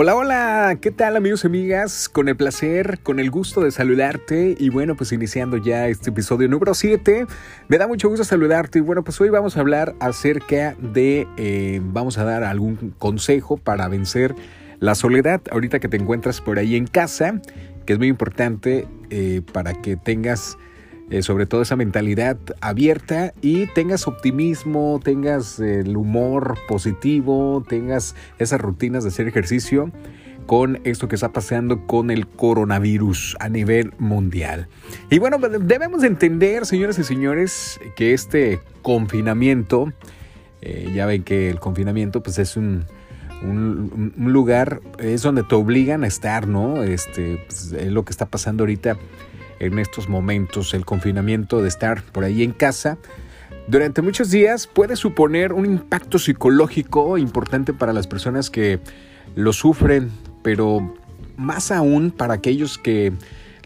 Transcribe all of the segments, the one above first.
Hola, hola, ¿qué tal amigos y amigas? Con el placer, con el gusto de saludarte. Y bueno, pues iniciando ya este episodio número 7, me da mucho gusto saludarte. Y bueno, pues hoy vamos a hablar acerca de, eh, vamos a dar algún consejo para vencer la soledad ahorita que te encuentras por ahí en casa, que es muy importante eh, para que tengas eh, sobre todo esa mentalidad abierta y tengas optimismo, tengas el humor positivo, tengas esas rutinas de hacer ejercicio con esto que está pasando con el coronavirus a nivel mundial. Y bueno, debemos entender, señoras y señores, que este confinamiento, eh, ya ven que el confinamiento pues es un, un, lugar, es donde te obligan a estar, ¿no? Este, pues, es lo que está pasando ahorita en estos momentos, el confinamiento de estar por ahí en casa, durante muchos días puede suponer un impacto psicológico importante para las personas que lo sufren, pero más aún para aquellos que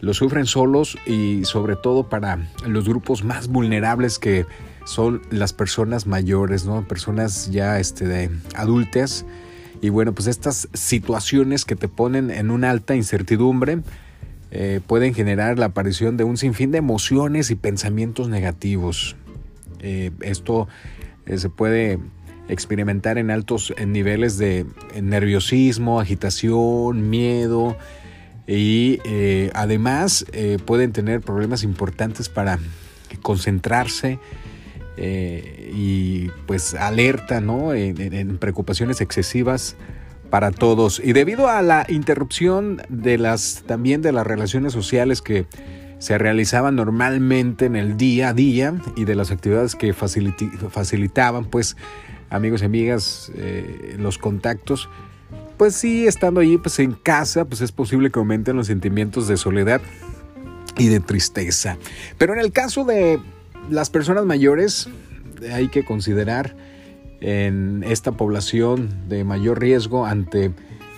lo sufren solos y sobre todo para los grupos más vulnerables que son las personas mayores, ¿no? Personas ya este, de adultas. Y bueno, pues estas situaciones que te ponen en una alta incertidumbre, eh, pueden generar la aparición de un sinfín de emociones y pensamientos negativos. Eh, esto eh, se puede experimentar en altos niveles de nerviosismo, agitación, miedo y además pueden tener problemas importantes para concentrarse y pues alerta ¿no? en preocupaciones excesivas para todos. Y debido a la interrupción de las también de las relaciones sociales que se realizaban normalmente en el día a día y de las actividades que facilitaban, pues, amigos y amigas, eh, los contactos, pues sí, estando allí pues en casa, pues es posible que aumenten los sentimientos de soledad y de tristeza. Pero en el caso de las personas mayores, hay que considerar en esta población de mayor riesgo ante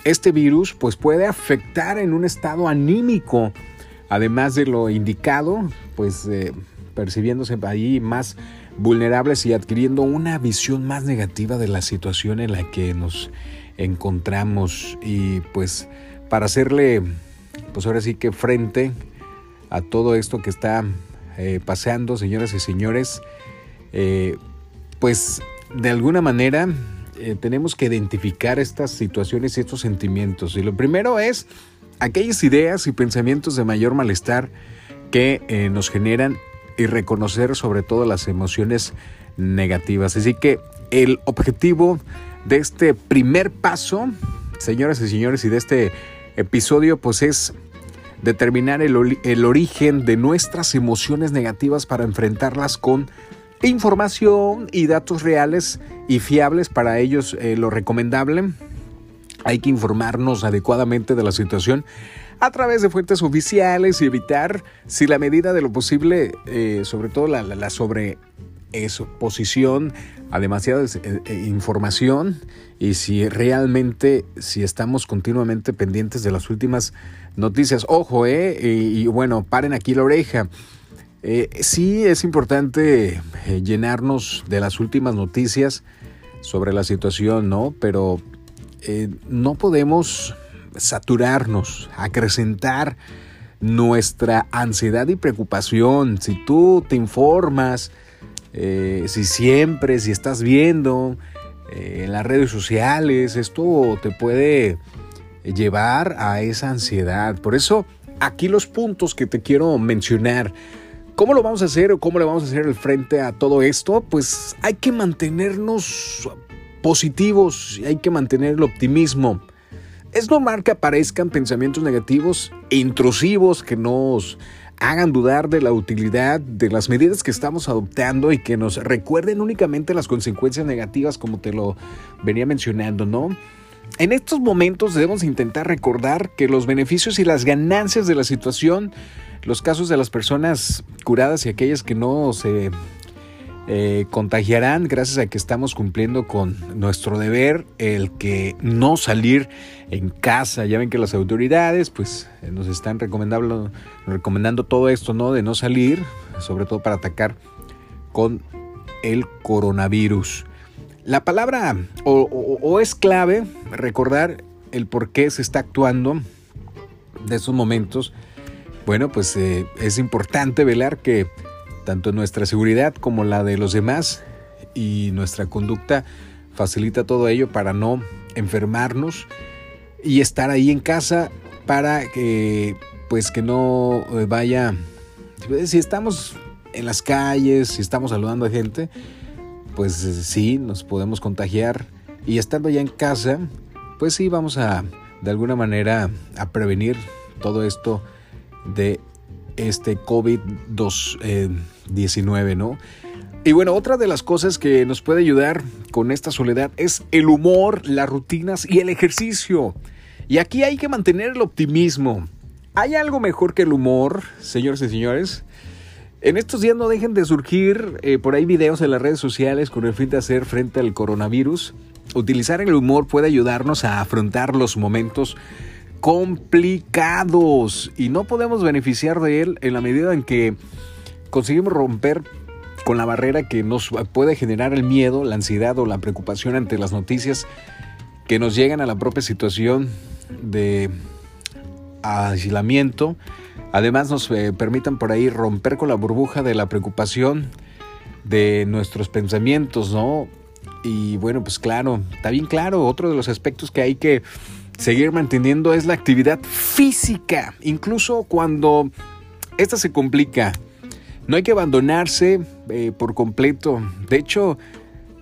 este virus, pues puede afectar en un estado anímico, además de lo indicado, pues eh, percibiéndose ahí más vulnerables y adquiriendo una visión más negativa de la situación en la que nos encontramos. Y pues para hacerle pues ahora sí que frente a todo esto que está eh, pasando señoras y señores eh, pues de alguna manera eh, tenemos que identificar estas situaciones y estos sentimientos. Y lo primero es aquellas ideas y pensamientos de mayor malestar que eh, nos generan y reconocer sobre todo las emociones negativas. Así que el objetivo de este primer paso, señoras y señores, y de este episodio, pues es determinar el, el origen de nuestras emociones negativas para enfrentarlas con información y datos reales y fiables para ellos eh, lo recomendable. Hay que informarnos adecuadamente de la situación a través de fuentes oficiales y evitar, si la medida de lo posible, eh, sobre todo la, la, a demasiada eh, información y si realmente, si estamos continuamente pendientes de las últimas noticias. Ojo, eh, y bueno, paren aquí la oreja. Eh, sí es importante eh, llenarnos de las últimas noticias sobre la situación, ¿no? Pero eh, no podemos saturarnos, acrecentar nuestra ansiedad y preocupación. Si tú te informas, si siempre, si estás viendo en las redes sociales, esto te puede llevar a esa ansiedad. Por eso, aquí los puntos que te quiero mencionar ¿Cómo lo vamos a hacer o cómo le vamos a hacer el frente a todo esto? Pues hay que mantenernos positivos, y hay que mantener el optimismo. Es normal que aparezcan pensamientos negativos e intrusivos que nos hagan dudar de la utilidad de las medidas que estamos adoptando y que nos recuerden únicamente las consecuencias negativas como te lo venía mencionando, ¿no? En estos momentos debemos intentar recordar que los beneficios y las ganancias de la situación los casos de las personas curadas y aquellas que no se eh, contagiarán gracias a que estamos cumpliendo con nuestro deber, el que no salir en casa. Ya ven que las autoridades pues eh, nos están recomendando, recomendando todo esto, ¿no? De no salir, sobre todo para atacar con el coronavirus. La palabra o, es clave recordar el por qué se está actuando de esos momentos, bueno, pues eh, es importante velar que tanto nuestra seguridad como la de los demás y nuestra conducta facilita todo ello para no enfermarnos y estar ahí en casa para que pues que no eh, vaya si estamos en las calles, si estamos saludando a gente, pues eh, sí, nos podemos contagiar y estando ya en casa, pues sí vamos a de alguna manera a prevenir todo esto de este COVID-19, eh, ¿no? Y bueno, otra de las cosas que nos puede ayudar con esta soledad es el humor, las rutinas y el ejercicio. Y aquí hay que mantener el optimismo. ¿Hay algo mejor que el humor, señores y señores? En estos días no dejen de surgir eh, por ahí videos en las redes sociales con el fin de hacer frente al coronavirus. Utilizar el humor puede ayudarnos a afrontar los momentos complicados y no podemos beneficiar de él en la medida en que conseguimos romper con la barrera que nos puede generar el miedo, la ansiedad o la preocupación ante las noticias que nos llegan a la propia situación de aislamiento. Además nos eh, permitan por ahí romper con la burbuja de la preocupación de nuestros pensamientos, ¿no? Y bueno, pues claro, está bien claro, otro de los aspectos que hay que seguir manteniendo es la actividad física, incluso cuando esta se complica. No hay que abandonarse eh, por completo. De hecho,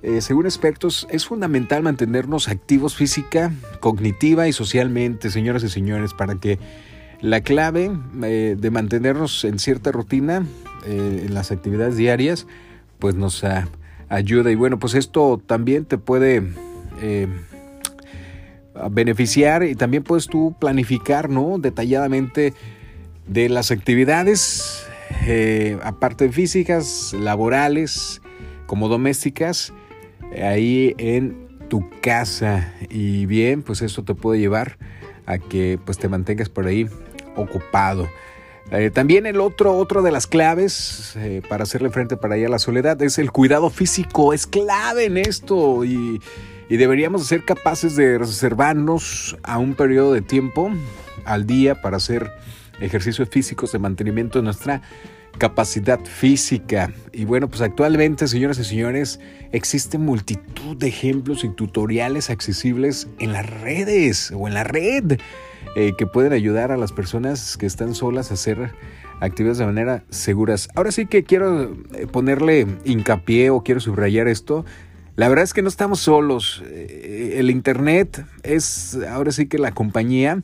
eh, según expertos, es fundamental mantenernos activos física, cognitiva y socialmente, señoras y señores, para que la clave eh, de mantenernos en cierta rutina en las actividades diarias, pues nos ayuda. Y bueno, pues esto también te puede beneficiar y también puedes tú planificar, ¿no? Detalladamente de las actividades, eh, aparte físicas, laborales, como domésticas, ahí en tu casa. Y bien, pues eso te puede llevar a que pues te mantengas por ahí ocupado. Eh, también el otro, otro de las claves eh, para hacerle frente para allá a la soledad es el cuidado físico. Es clave en esto y y deberíamos ser capaces de reservarnos a un periodo de tiempo al día para hacer ejercicios físicos de mantenimiento de nuestra capacidad física. Y bueno, pues actualmente, señoras y señores, existe multitud de ejemplos y tutoriales accesibles en las redes o en la red eh, que pueden ayudar a las personas que están solas a hacer actividades de manera seguras. Ahora sí que quiero eh, ponerle hincapié o quiero subrayar esto la verdad es que no estamos solos. Eh, el Internet es ahora sí que la compañía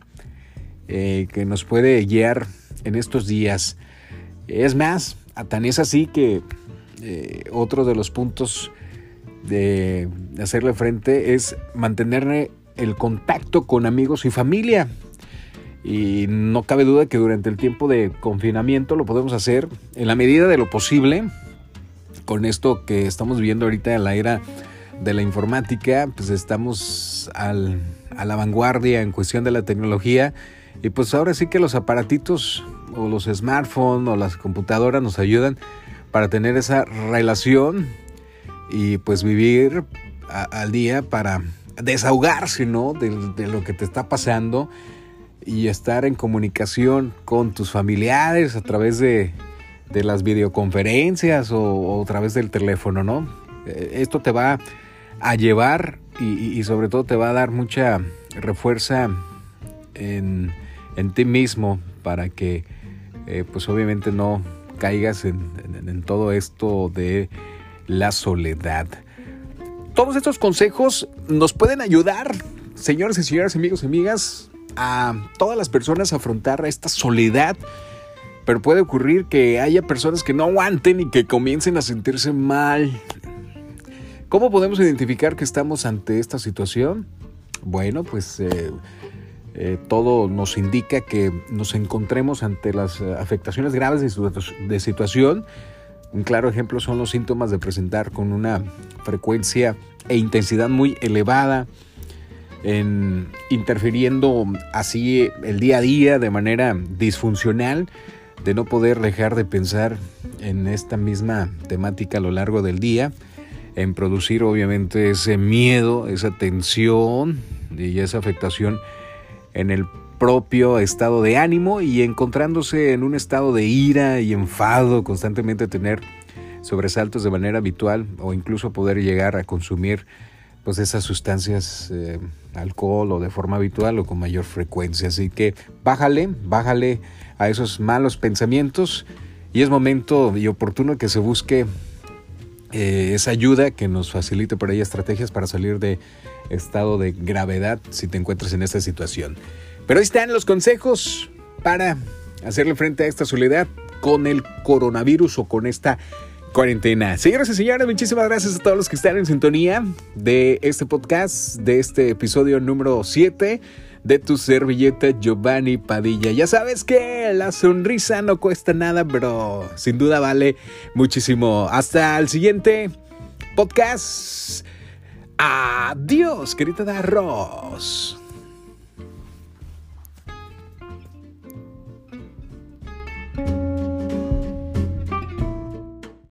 que nos puede guiar en estos días. Es más, tan es así que eh, otro de los puntos de hacerle frente es mantener el contacto con amigos y familia. Y no cabe duda que durante el tiempo de confinamiento lo podemos hacer en la medida de lo posible con esto que estamos viendo ahorita en la era de la informática, pues estamos a la vanguardia en cuestión de la tecnología y pues ahora sí que los aparatitos o los smartphones o las computadoras nos ayudan para tener esa relación y pues vivir al día para desahogarse, ¿no? De, lo que te está pasando y estar en comunicación con tus familiares a través de de las videoconferencias o, a través del teléfono, ¿no? Eh, esto te va a llevar y, sobre todo te va a dar mucha refuerza en, ti mismo para que eh, pues obviamente no caigas en, todo esto de la soledad. Todos estos consejos nos pueden ayudar, señores y señoras, amigos y amigas, a todas las personas a afrontar esta soledad pero puede ocurrir que haya personas que no aguanten y que comiencen a sentirse mal. ¿Cómo podemos identificar que estamos ante esta situación? Bueno, pues eh, eh, todo nos indica que nos encontremos ante las afectaciones graves de, situación. Un claro ejemplo son los síntomas de presentar con una frecuencia e intensidad muy elevada, en interfiriendo así el día a día de manera disfuncional de no poder dejar de pensar en esta misma temática a lo largo del día, en producir obviamente ese miedo, esa tensión y esa afectación en el propio estado de ánimo y encontrándose en un estado de ira y enfado, constantemente tener sobresaltos de manera habitual o incluso poder llegar a consumir pues esas sustancias, eh, alcohol o de forma habitual o con mayor frecuencia. Así que bájale, bájale a esos malos pensamientos y es momento y oportuno que se busque eh, esa ayuda que nos facilite por ahí estrategias para salir de estado de gravedad si te encuentras en esta situación. Pero ahí están los consejos para hacerle frente a esta soledad con el coronavirus o con esta cuarentena. Señoras y señores, muchísimas gracias a todos los que están en sintonía de este podcast, de este episodio número 7 de tu servilleta Giovanni Padilla. Ya sabes que la sonrisa no cuesta nada, pero sin duda vale muchísimo. Hasta el siguiente podcast. Adiós, querida de arroz.